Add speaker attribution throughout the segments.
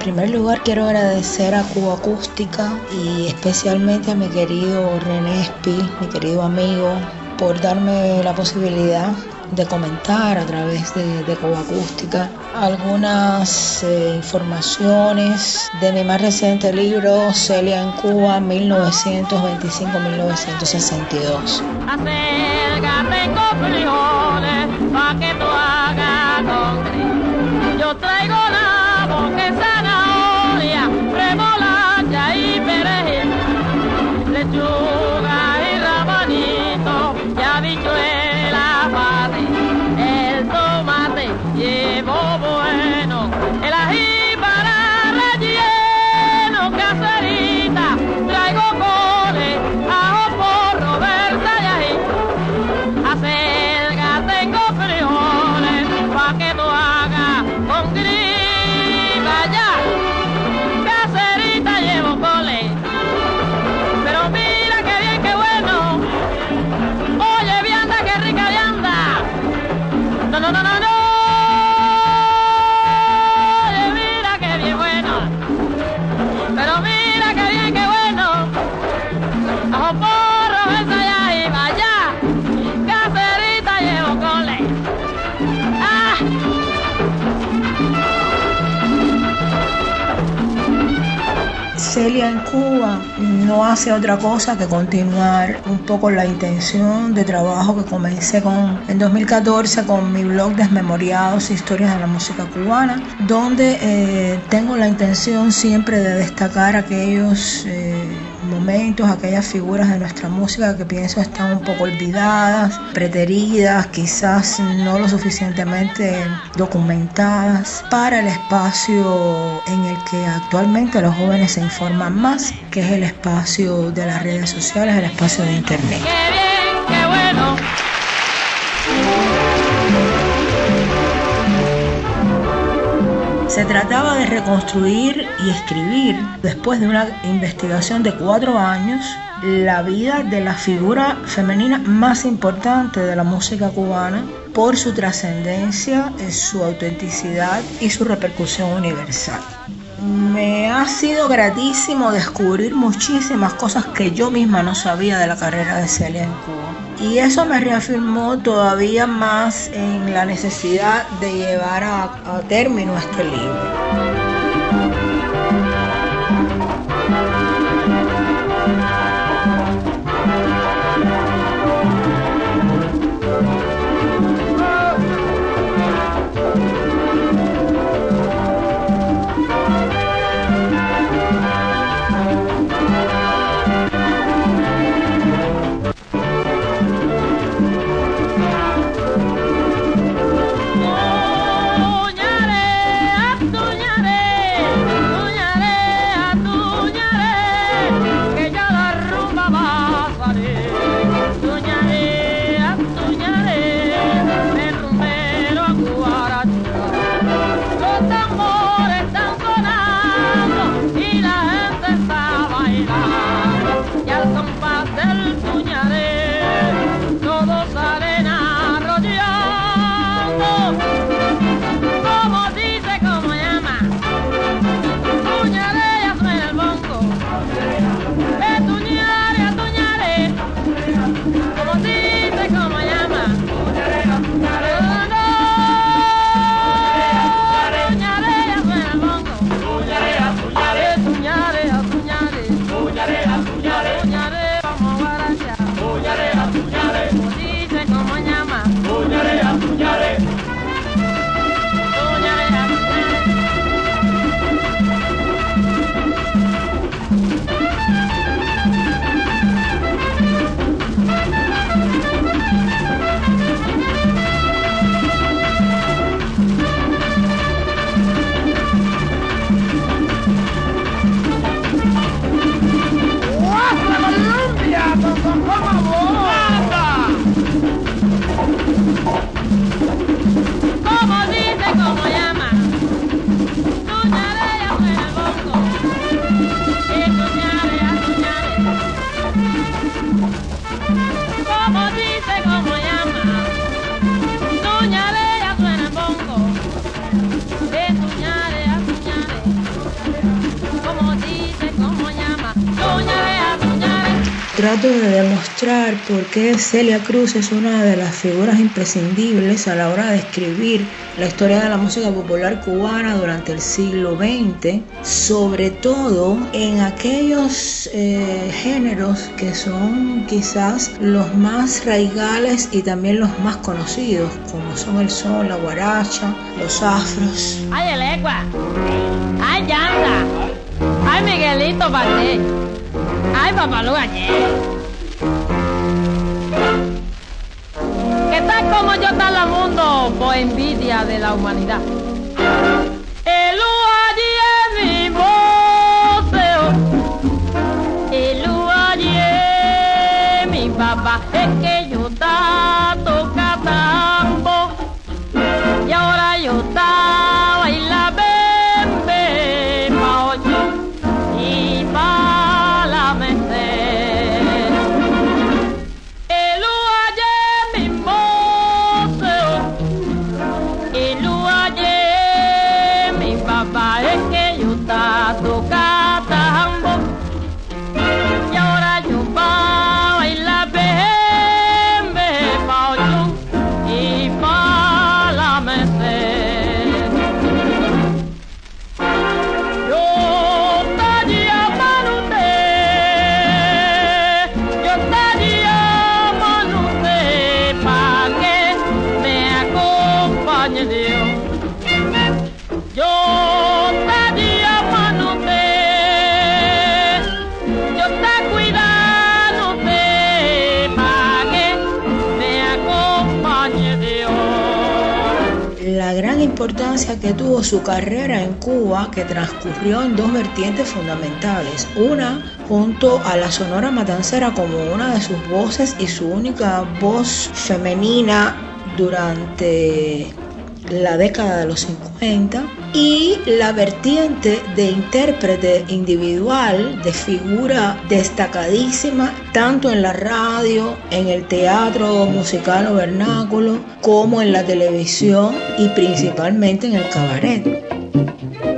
Speaker 1: Primer lugar quiero agradecer a Cuba Acústica y especialmente a mi querido René Espi, mi querido amigo, por darme la posibilidad de comentar a través de, de Cuba Acústica algunas eh, informaciones de mi más reciente libro Celia en Cuba 1925-1962.
Speaker 2: Acerca no
Speaker 1: hace otra cosa que continuar un poco la intención de trabajo que comencé con, en 2014 con mi blog Desmemoriados Historias de la Música Cubana, donde eh, tengo la intención siempre de destacar aquellos eh, momentos, aquellas figuras de nuestra música que pienso están un poco olvidadas, preteridas, quizás no lo suficientemente documentadas para el espacio en el que actualmente los jóvenes se informan más, que es el espacio de las redes sociales, el espacio de internet. Se trataba de reconstruir y escribir, después de una investigación de cuatro años, la vida de la figura femenina más importante de la música cubana por su trascendencia, su autenticidad y su repercusión universal. Me ha sido gratísimo descubrir muchísimas cosas que yo misma no sabía de la carrera de Celia en Cuba. Y eso me reafirmó todavía más en la necesidad de llevar a, a término este libro. ilustrar por qué Celia Cruz es una de las figuras imprescindibles a la hora de escribir la historia de la música popular cubana durante el siglo XX, sobre todo en aquellos eh, géneros que son quizás los más raigales y también los más conocidos, como son el son, la guaracha, los afros.
Speaker 2: ¡Ay, el egua! ¡Ay, Yanda! ¡Ay, Miguelito Paté! ¡Ay, Papalú como yo está el mundo por envidia de la humanidad. El allí es mi museo, el allí es mi papá, es que yo está. que
Speaker 1: tuvo su carrera en Cuba que transcurrió en dos vertientes fundamentales. Una junto a la Sonora Matancera como una de sus voces y su única voz femenina durante la década de los 50 y la vertiente de intérprete individual, de figura destacadísima, tanto en la radio, en el teatro musical o vernáculo, como en la televisión y principalmente en el cabaret.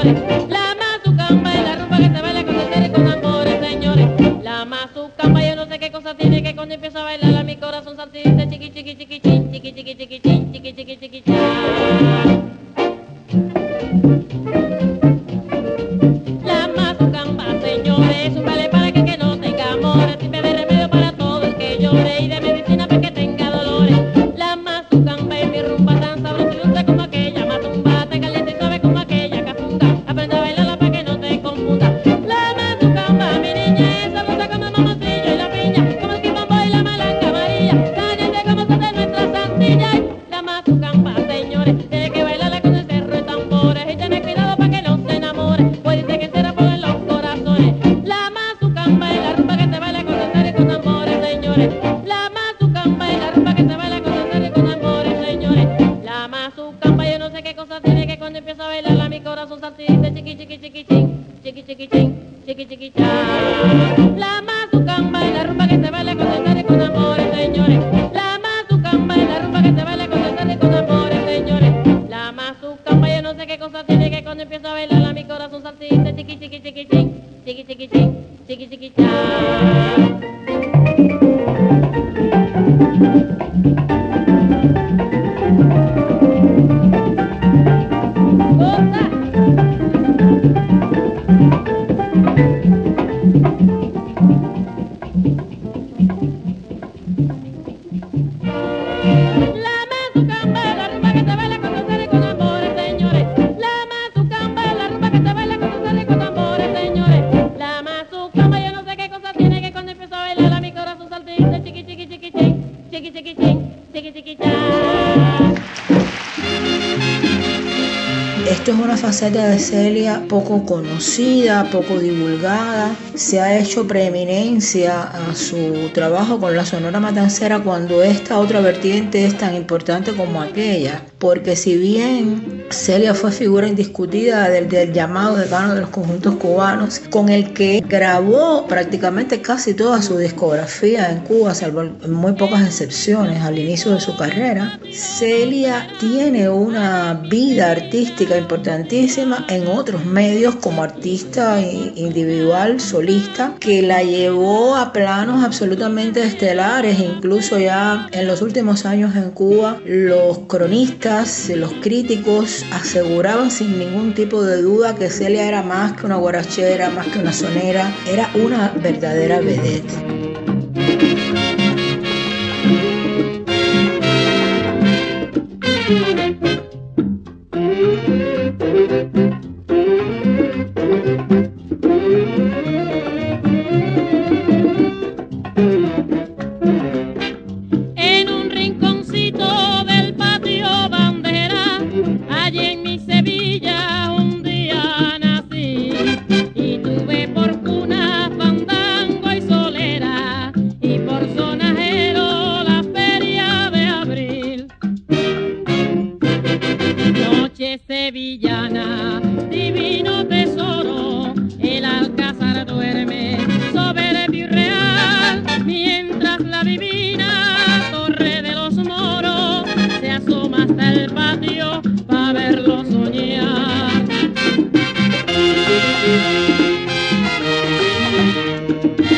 Speaker 2: Thank you. Diggy diggy ding, diggy diggy dang.
Speaker 1: Esto es una faceta de Celia poco conocida, poco divulgada. Se ha hecho preeminencia a su trabajo con la Sonora Matancera cuando esta otra vertiente es tan importante como aquella. Porque si bien Celia fue figura indiscutida del, del llamado decano de los conjuntos cubanos, con el que grabó prácticamente casi toda su discografía en Cuba, salvo muy pocas excepciones al inicio de su carrera, Celia tiene una vida artística importantísima en otros medios como artista individual, solista, que la llevó a planos absolutamente estelares, incluso ya en los últimos años en Cuba, los cronistas, los críticos aseguraban sin ningún tipo de duda que Celia era más que una guarachera, más que una sonera, era una verdadera vedette. Thank you.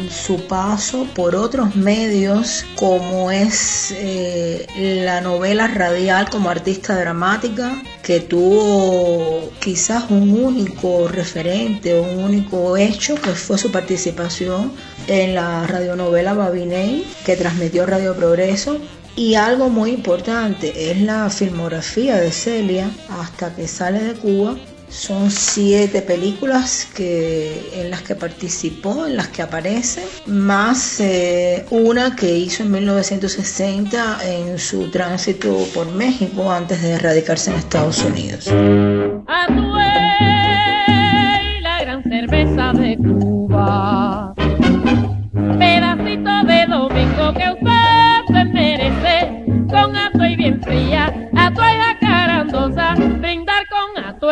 Speaker 1: su paso por otros medios como es eh, la novela radial como artista dramática, que tuvo quizás un único referente, un único hecho, que fue su participación en la radionovela Babiney, que transmitió Radio Progreso. Y algo muy importante es la filmografía de Celia hasta que sale de Cuba, son siete películas que, en las que participó, en las que aparece, más eh, una que hizo en 1960 en su tránsito por México antes de radicarse en Estados Unidos.
Speaker 2: Atue, la gran cerveza de Cuba. Pedacito de domingo que usted se merece, con atuay bien fría, atuay acarandosa, brinda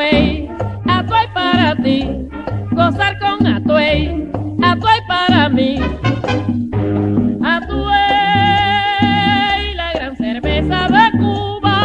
Speaker 2: Atuey, Atuey para ti, gozar con Atuey, Atuey para mí. Atuey, la gran cerveza de Cuba.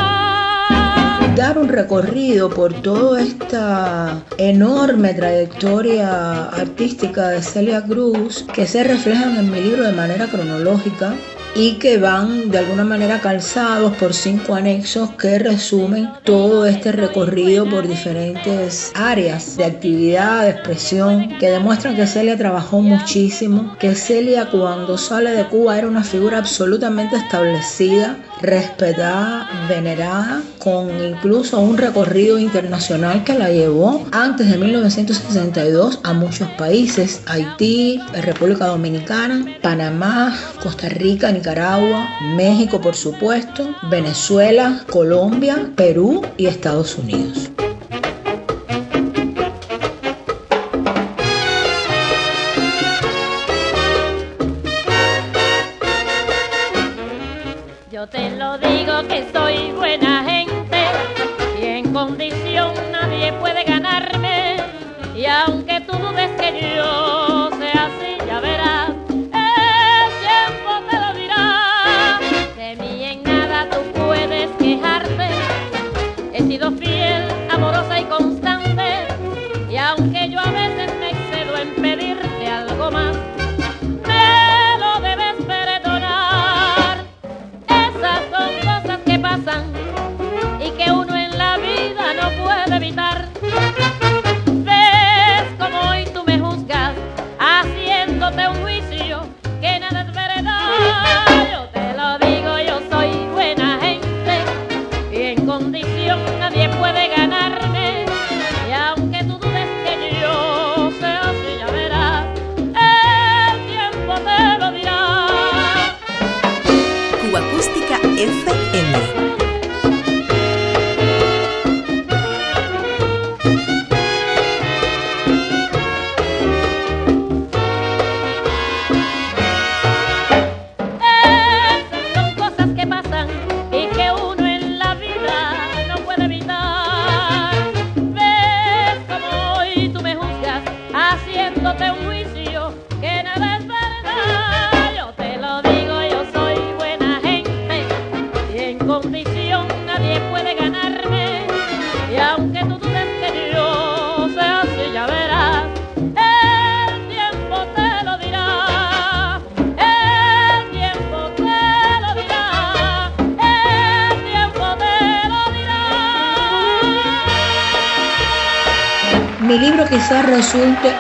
Speaker 1: Dar un recorrido por toda esta enorme trayectoria artística de Celia Cruz que se reflejan en mi libro de manera cronológica y que van de alguna manera calzados por cinco anexos que resumen todo este recorrido por diferentes áreas de actividad, de expresión, que demuestran que Celia trabajó muchísimo, que Celia cuando sale de Cuba era una figura absolutamente establecida, respetada, venerada, con incluso un recorrido internacional que la llevó antes de 1962 a muchos países, Haití, República Dominicana, Panamá, Costa Rica, Nicaragua, México por supuesto, Venezuela, Colombia, Perú y Estados Unidos.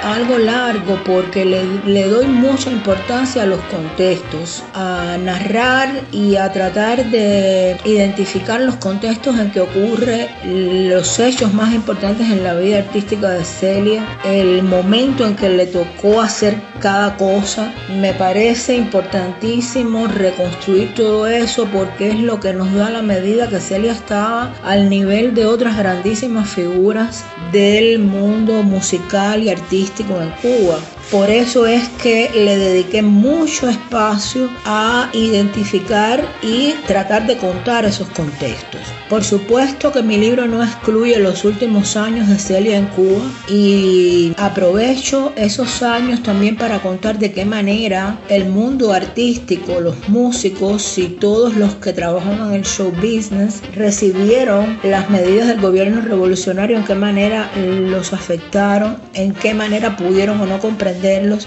Speaker 2: Algo
Speaker 1: largo porque le, le doy mucha importancia a los contextos, a narrar y a tratar de identificar los contextos en que ocurre los hechos más importantes en la vida artística de Celia, el momento en que le tocó hacer cada cosa. Me parece importantísimo reconstruir todo eso porque es lo que nos da la medida que Celia estaba al nivel de otras grandísimas figuras del mundo musical y artístico en Cuba. Por eso es que le dediqué mucho espacio a identificar y tratar de contar esos contextos. Por supuesto que mi libro no excluye los últimos años de Celia en Cuba y aprovecho esos años también para contar de qué manera el mundo artístico, los músicos y todos los que trabajan en el show business recibieron las medidas del gobierno revolucionario, en qué manera los afectaron, en qué manera pudieron o no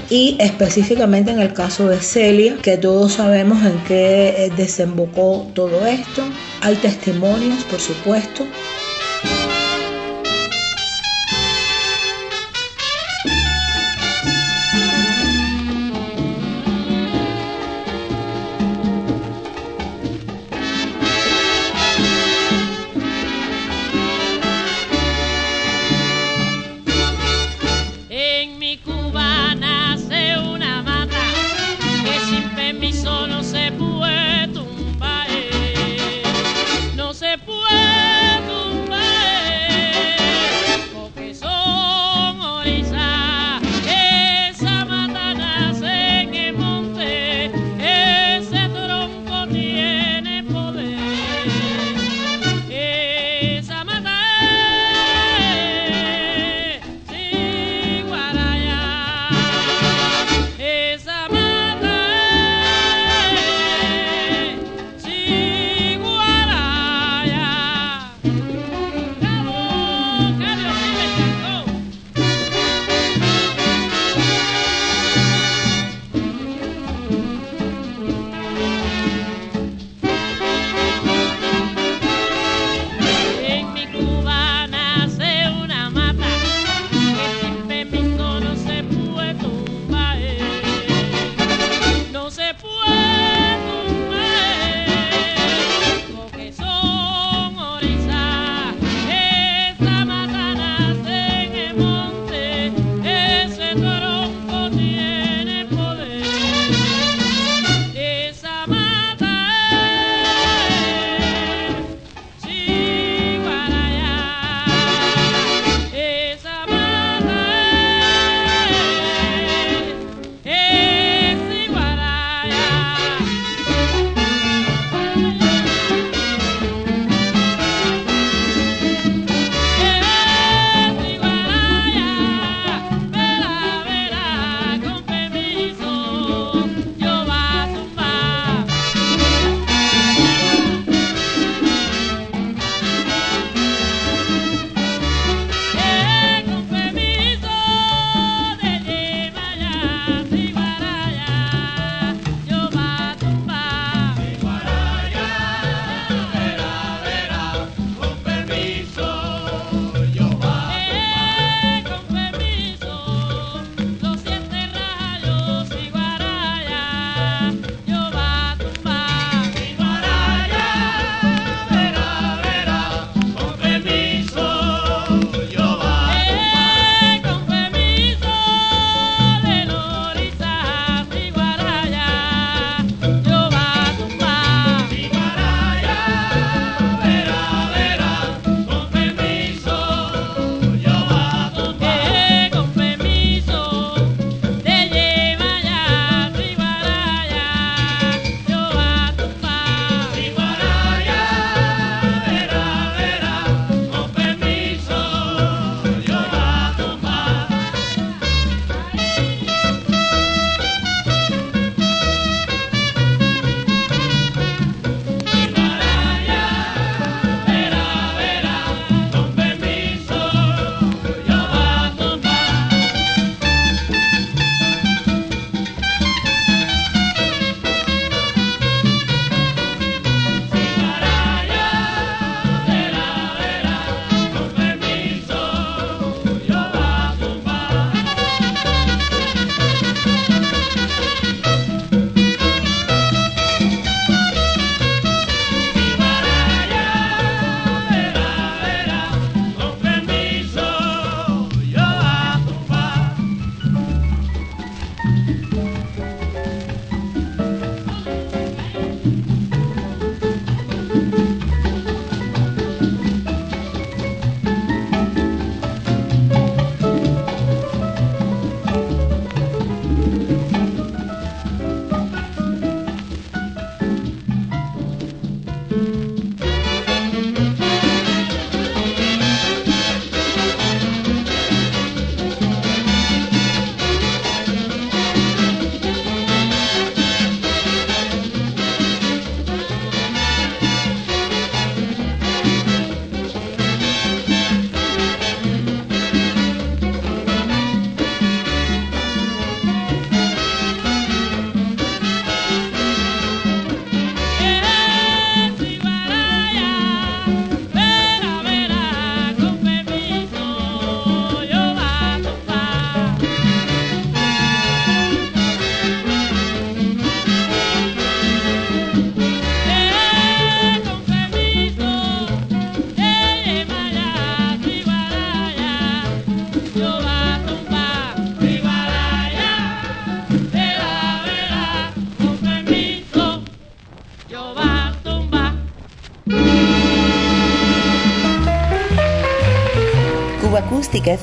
Speaker 1: y específicamente en el caso de Celia, que todos sabemos en qué eh, desembocó todo esto. Hay testimonios, por supuesto.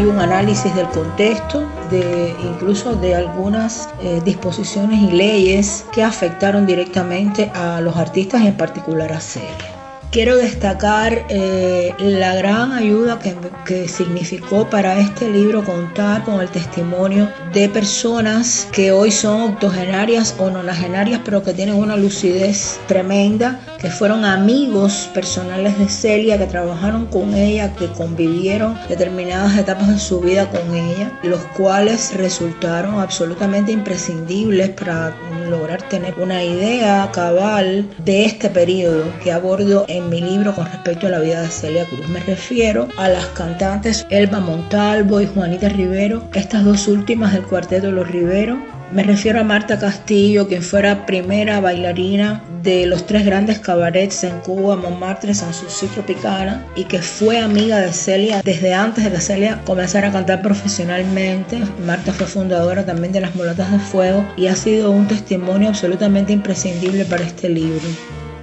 Speaker 1: Hay un análisis del contexto, de incluso de algunas eh, disposiciones y leyes que afectaron directamente a los artistas en particular a Celia. Quiero destacar eh, la gran ayuda que, significó para este libro contar con el testimonio de personas que hoy son octogenarias o nonagenarias, pero que tienen una lucidez tremenda, que fueron amigos personales de Celia, que trabajaron con ella, que convivieron determinadas etapas de su vida con ella, los cuales resultaron absolutamente imprescindibles para lograr tener una idea cabal de este periodo que abordo en mi libro con respecto a la vida de Celia Cruz. Me refiero a las cantantes Elba Montalvo y Juanita Rivero, estas dos últimas del cuarteto los Rivero. Me refiero a Marta Castillo, quien fuera primera bailarina de los tres grandes cabarets en Cuba, Montmartre, Sanssouci, Tropicana, y que fue amiga de Celia desde antes de que Celia comenzara a cantar profesionalmente. Marta fue fundadora también de Las Mulatas de Fuego y ha sido un testimonio absolutamente imprescindible para este libro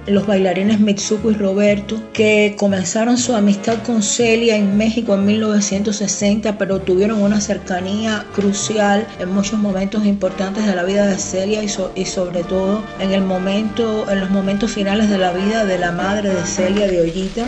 Speaker 1: los bailarines Mitsuko y Roberto, que comenzaron su amistad con Celia en México en 1960, pero tuvieron una cercanía crucial en muchos momentos importantes de la vida de Celia y, so y sobre todo en en los momentos finales de la vida de la madre de Celia, de Ollita.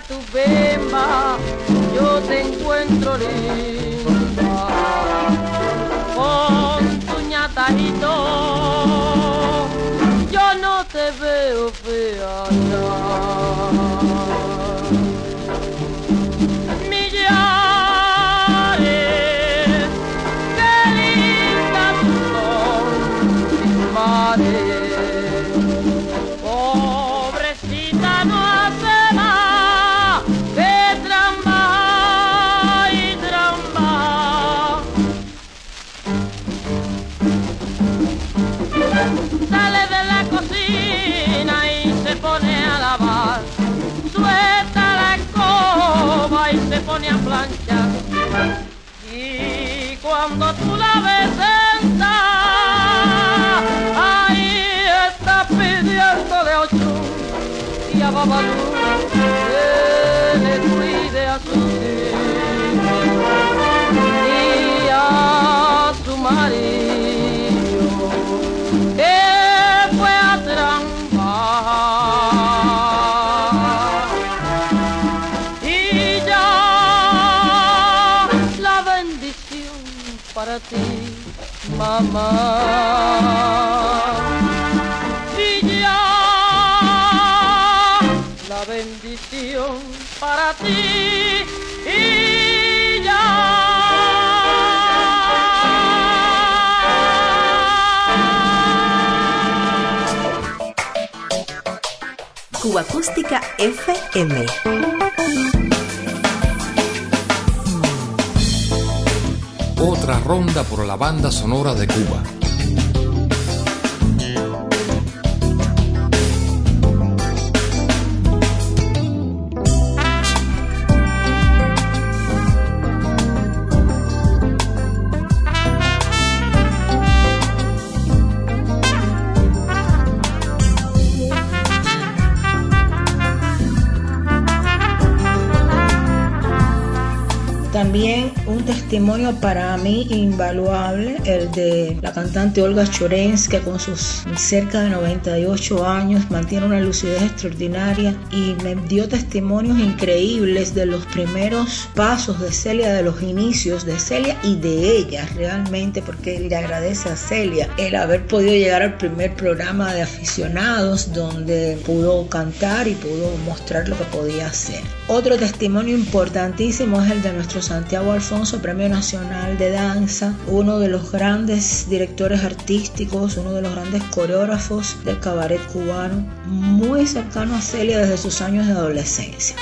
Speaker 2: Tu bemba, yo te encuentro linda. Con tu ñatajito, yo no te veo fea pone a y cuando tú la ves sentar ahí está pidiéndole ocho y a Babalú que le cuide a sus hijos y a su marido mamá. Ya la bendición para ti y ya.
Speaker 3: Cuba Acústica FM.
Speaker 4: ronda por la banda sonora de Cuba.
Speaker 2: también testimonio para mí invaluable, el de la cantante Olga Chorens, que con sus cerca de 98 años mantiene una lucidez extraordinaria y me dio testimonios increíbles de los primeros pasos de Celia, de los inicios de Celia y de ella realmente, porque le agradece a Celia el haber podido llegar al primer programa de aficionados donde pudo cantar y pudo mostrar lo que podía hacer. Otro testimonio importantísimo es el de nuestro Santiago Alfonso, Premio Nacional de Danza, uno de los grandes directores artísticos, uno de los grandes coreógrafos del cabaret cubano, muy cercano a Celia desde sus años de adolescencia.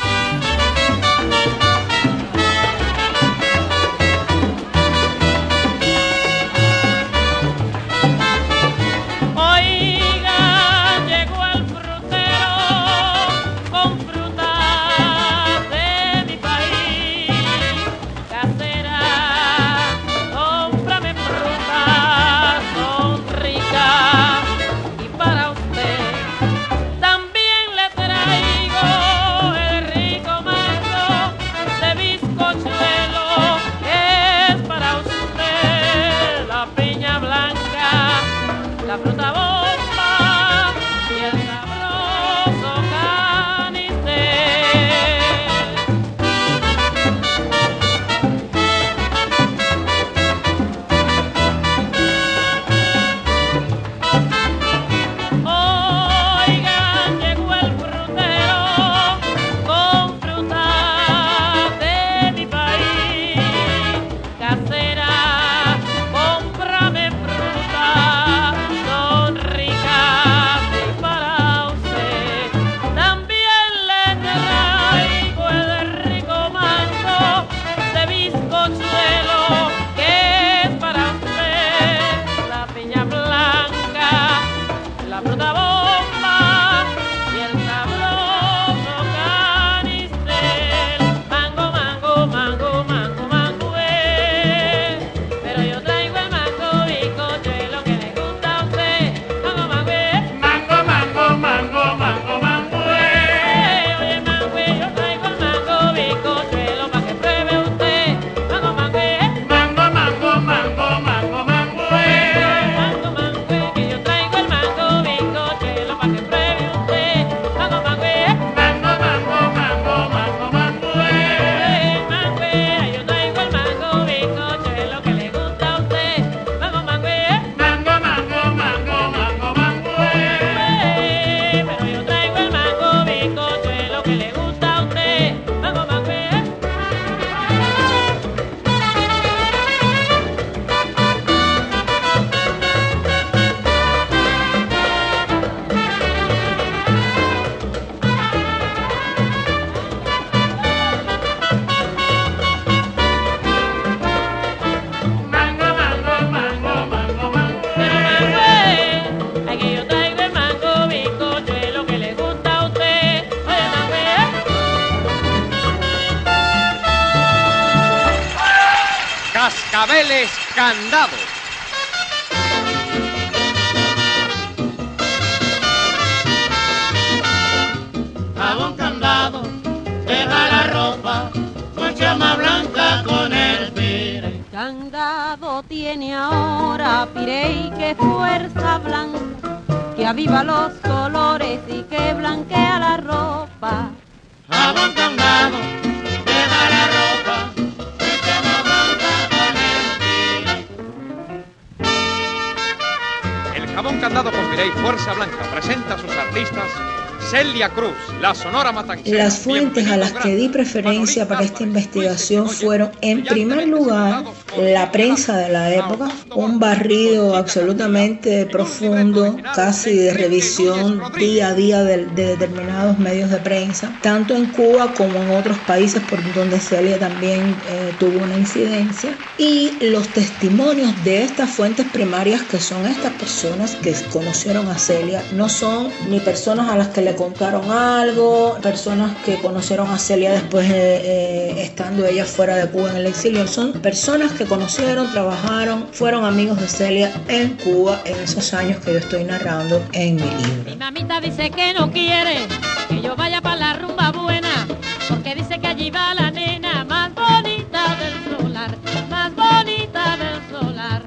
Speaker 2: Las fuentes a las que di preferencia para esta investigación fueron, en primer lugar, la prensa de la época, un barrido absolutamente profundo, casi de revisión día a día de, de determinados medios de prensa, tanto en Cuba como en otros países por donde Celia también eh, tuvo una incidencia, y los testimonios de estas fuentes primarias que son estas personas que conocieron a Celia, no son ni personas a las que le contaron algo, personas que conocieron a Celia después eh, eh, estando ella fuera de Cuba en el exilio, son personas que conocieron, trabajaron, fueron amigos de Celia en Cuba en esos años que yo estoy narrando en mi libro.
Speaker 1: Mi mamita dice que no quiere que yo vaya para la rumba buena, porque dice que allí va la nena más bonita del solar,
Speaker 5: más bonita del solar,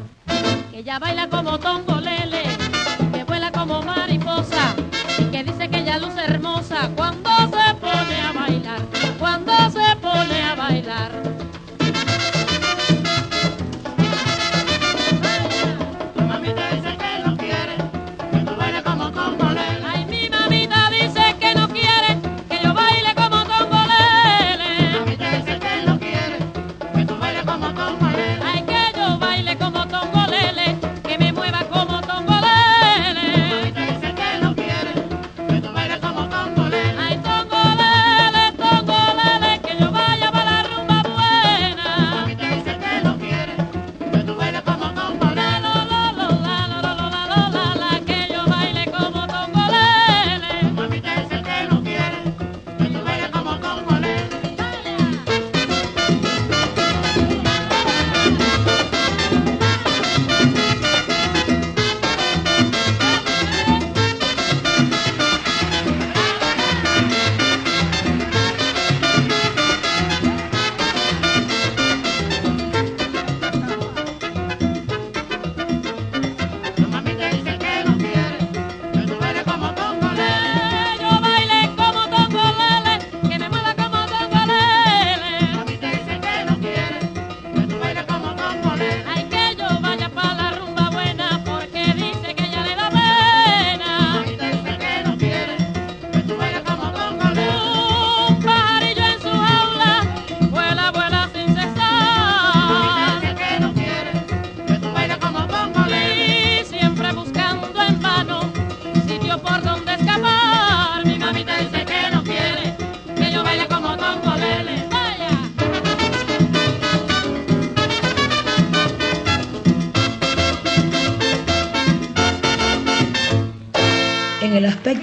Speaker 5: que ella
Speaker 6: baila como tongolele,
Speaker 5: que vuela
Speaker 6: como mariposa,
Speaker 5: y que dice que
Speaker 2: ella luce hermosa.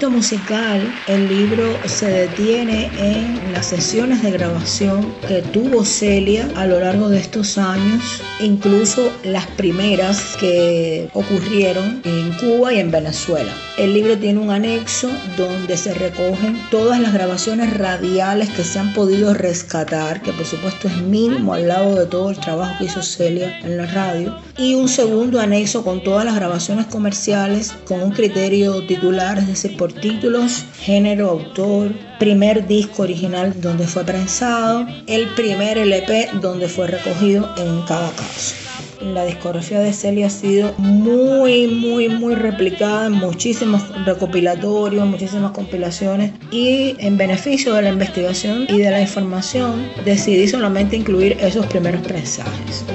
Speaker 2: Musical, el libro se detiene en las sesiones de grabación que tuvo Celia a lo largo de estos años, incluso las primeras que ocurrieron en Cuba y en Venezuela. El libro tiene un anexo donde se recogen todas las grabaciones radiales que se han podido rescatar, que por supuesto es mínimo al lado de todo el trabajo que hizo Celia en la radio, y un segundo anexo con todas las grabaciones comerciales con un criterio titular, es decir, por títulos, género, autor, primer disco original donde fue prensado, el primer LP donde fue recogido en cada caso. La discografía de Celia ha sido muy, muy, muy replicada en muchísimos recopilatorios, muchísimas compilaciones y en beneficio de la investigación y de la información decidí solamente incluir esos primeros prensajes.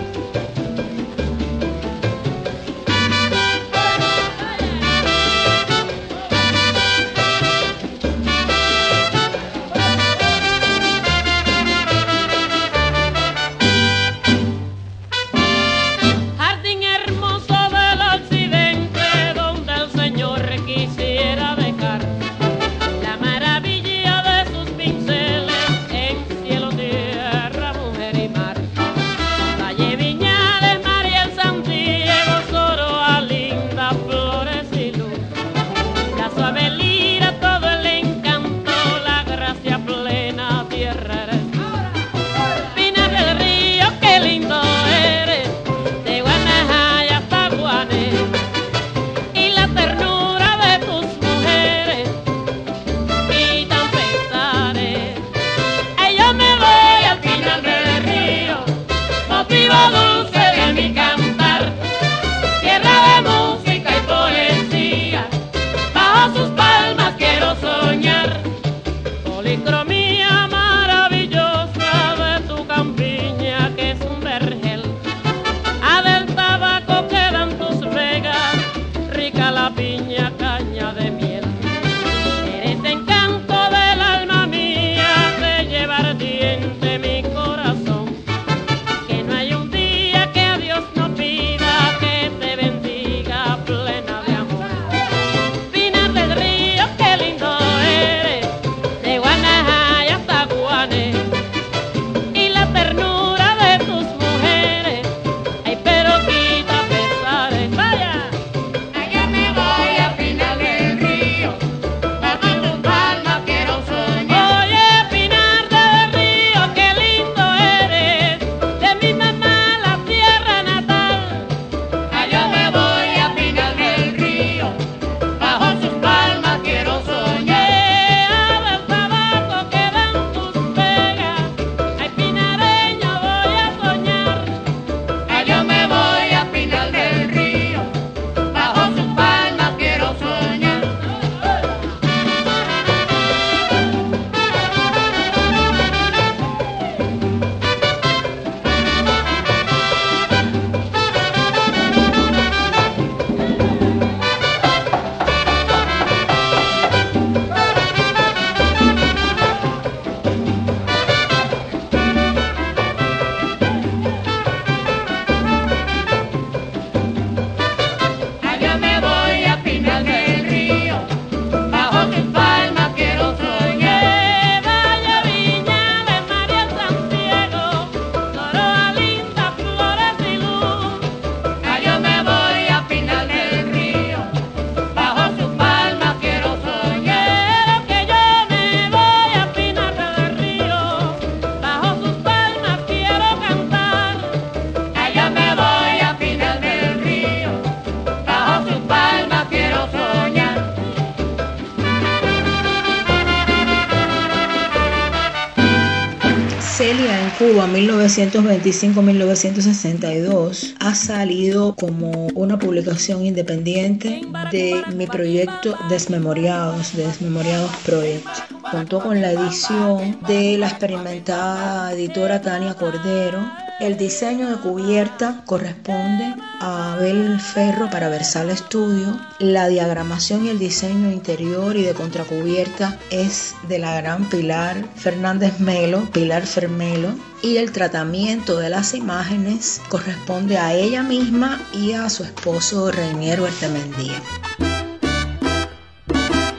Speaker 1: 1925-1962 ha salido como una publicación independiente de mi proyecto Desmemoriados, Desmemoriados Project. Contó con la edición de la experimentada editora Tania Cordero el diseño de cubierta corresponde a Abel Ferro para Versal Estudio. La diagramación y el diseño interior y de contracubierta es de la gran Pilar Fernández Melo, Pilar Fermelo. Y el tratamiento de las imágenes corresponde a ella misma y a su esposo Reiniero Artemendía.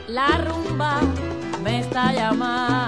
Speaker 2: La rumba me está llamando.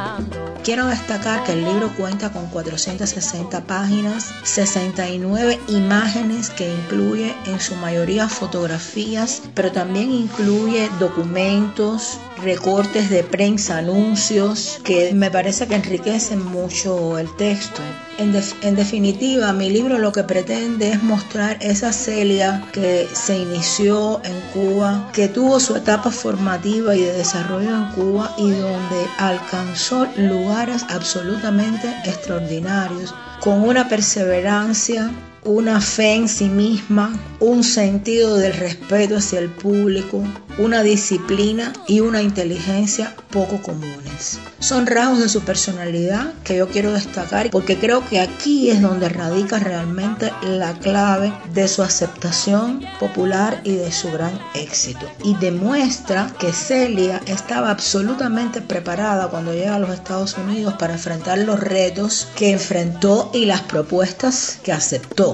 Speaker 1: Quiero destacar que el libro cuenta con 460 páginas, 69 imágenes que incluye en su mayoría fotografías, pero también incluye documentos, recortes de prensa, anuncios, que me parece que enriquecen mucho el texto. En, definitiva, mi libro lo que pretende es mostrar esa Celia que se inició en Cuba, que tuvo su etapa formativa y de desarrollo en Cuba y donde alcanzó lugares absolutamente extraordinarios, con una perseverancia una fe en sí misma, un sentido del respeto hacia el público, una disciplina y una inteligencia poco comunes. Son rasgos de su personalidad que yo quiero destacar porque creo que aquí es donde radica realmente la clave de su aceptación popular y de su gran éxito. Y demuestra que Celia estaba absolutamente preparada cuando llega a los Estados Unidos para enfrentar los retos que enfrentó y las propuestas que aceptó.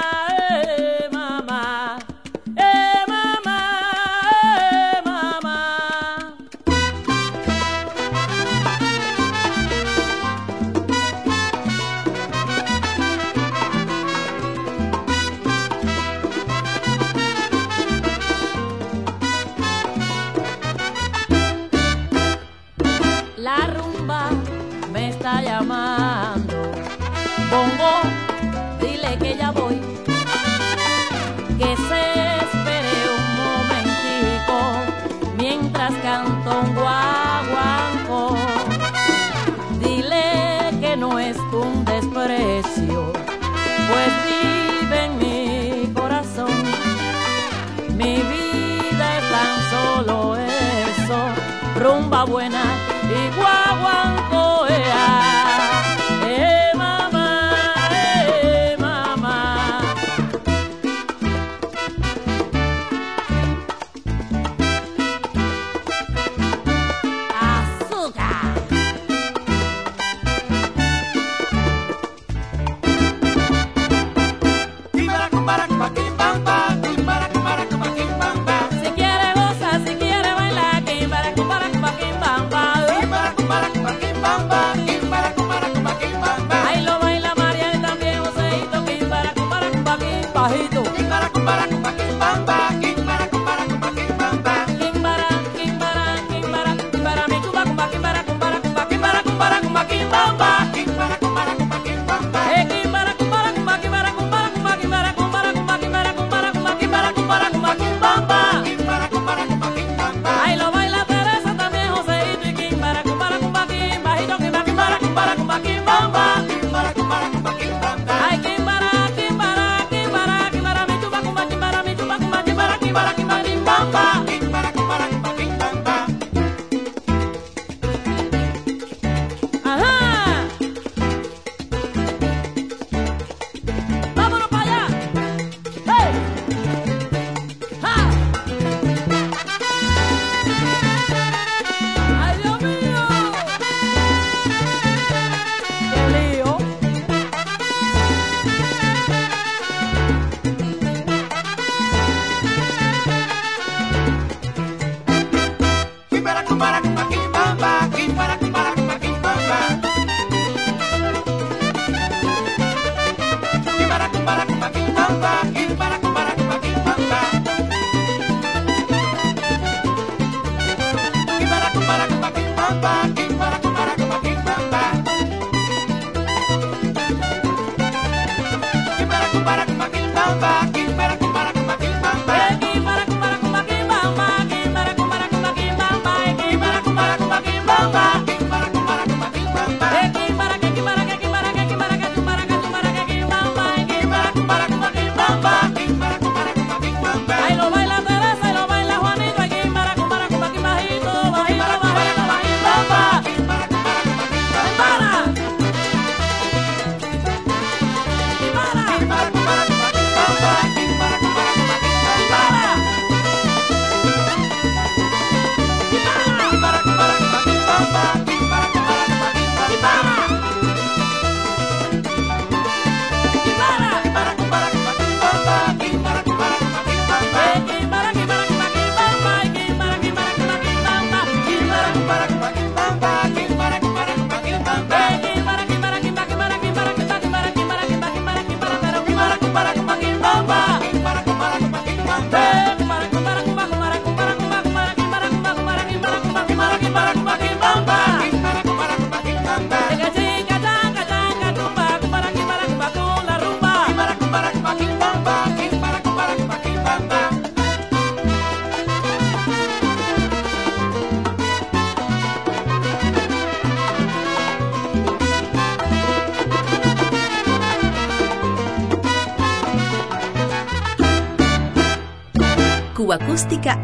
Speaker 2: rumba buena
Speaker 3: over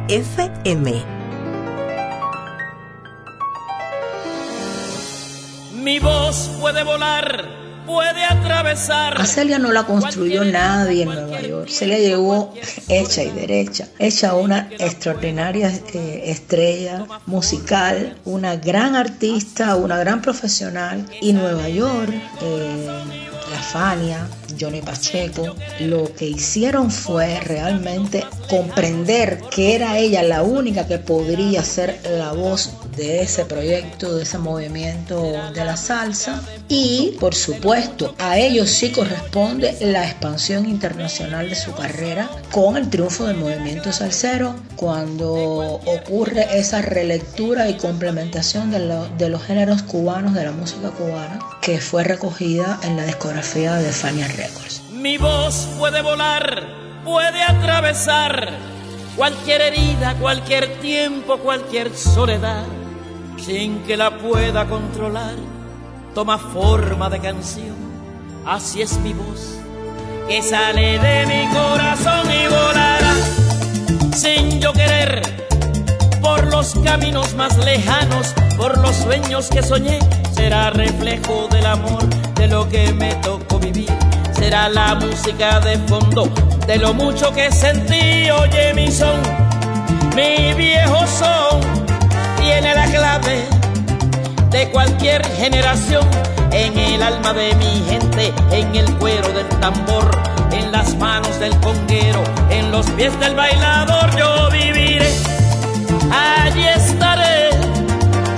Speaker 3: FM.
Speaker 2: Mi voz puede volar puede atravesar.
Speaker 1: A Celia no la construyó nadie en Nueva York. Celia llegó hecha y derecha, hecha una extraordinaria eh, estrella musical, una gran artista, una gran profesional. Y Nueva York, eh, la Fania, Johnny Pacheco, lo que hicieron fue realmente comprender que era ella la única que podría ser la voz de ese proyecto, de ese movimiento de la salsa. Y por supuesto, a ellos sí corresponde la expansión internacional de su carrera con el triunfo del movimiento salsero, cuando ocurre esa relectura y complementación de, de los géneros cubanos de la música cubana, que fue recogida en la discografía de Fania Records.
Speaker 2: Mi voz puede volar, puede atravesar cualquier herida, cualquier tiempo, cualquier soledad, sin que la pueda controlar. Toma forma de canción, así es mi voz, que sale de mi corazón y volará, sin yo querer, por los caminos más lejanos, por los sueños que soñé, será reflejo del amor, de lo que me tocó vivir será la música de fondo de lo mucho que sentí. Oye, mi son, mi viejo son, tiene la clave de cualquier generación en el alma de mi gente, en el cuero del tambor, en las manos del conguero, en los pies del bailador. Yo viviré, allí estaré.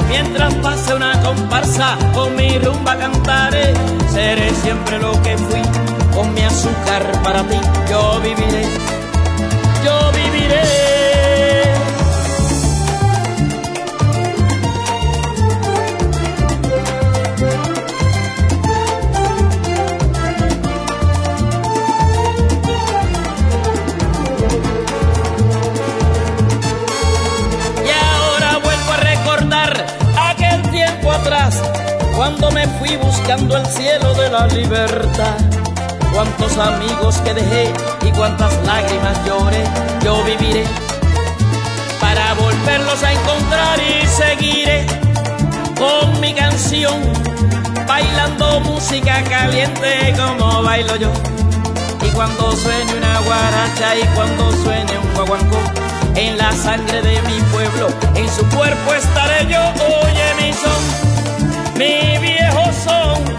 Speaker 2: Mientras pase una comparsa, con mi rumba cantaré, seré siempre lo que fui con mi azúcar para ti yo viviré, libertad cuántos amigos que dejé y cuántas lágrimas lloré, yo viviré para volverlos a encontrar y seguiré con mi canción, bailando música caliente como bailo yo. Y cuando suene una guaracha y cuando suene un guaguancó, en la sangre de mi pueblo, en su cuerpo estaré yo. Oye mi son, mi viejo son,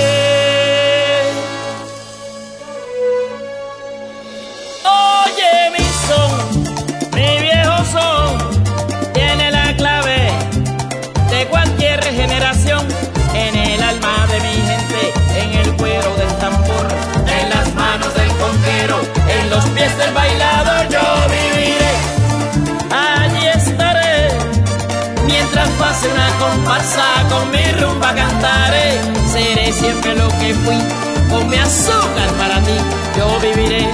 Speaker 2: Pies del bailador yo viviré, allí estaré, mientras pase una comparsa con mi rumba cantaré, seré siempre lo que fui, con mi azúcar para ti. Yo viviré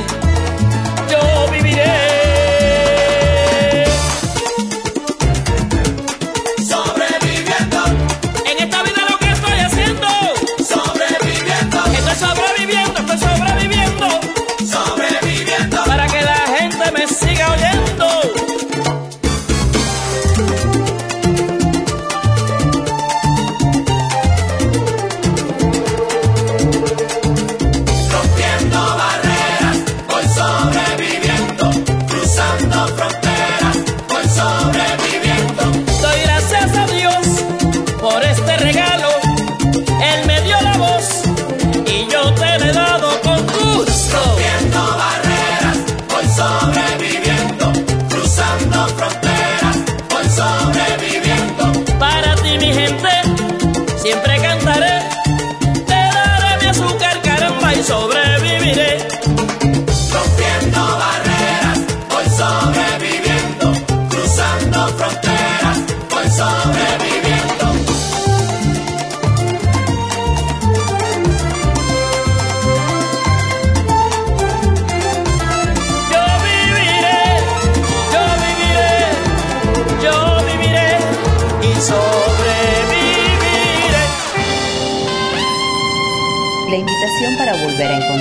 Speaker 2: yo viviré.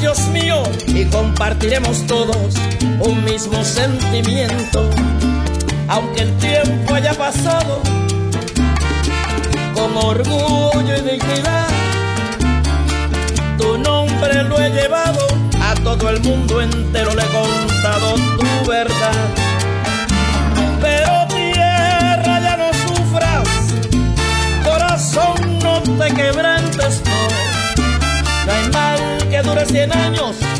Speaker 7: Dios mío, y compartiremos todos un mismo sentimiento. Aunque el tiempo haya pasado, con orgullo y dignidad, tu nombre lo he llevado, a todo el mundo entero le he contado tu verdad. no te quebrantes, no. No hay mal que dure cien años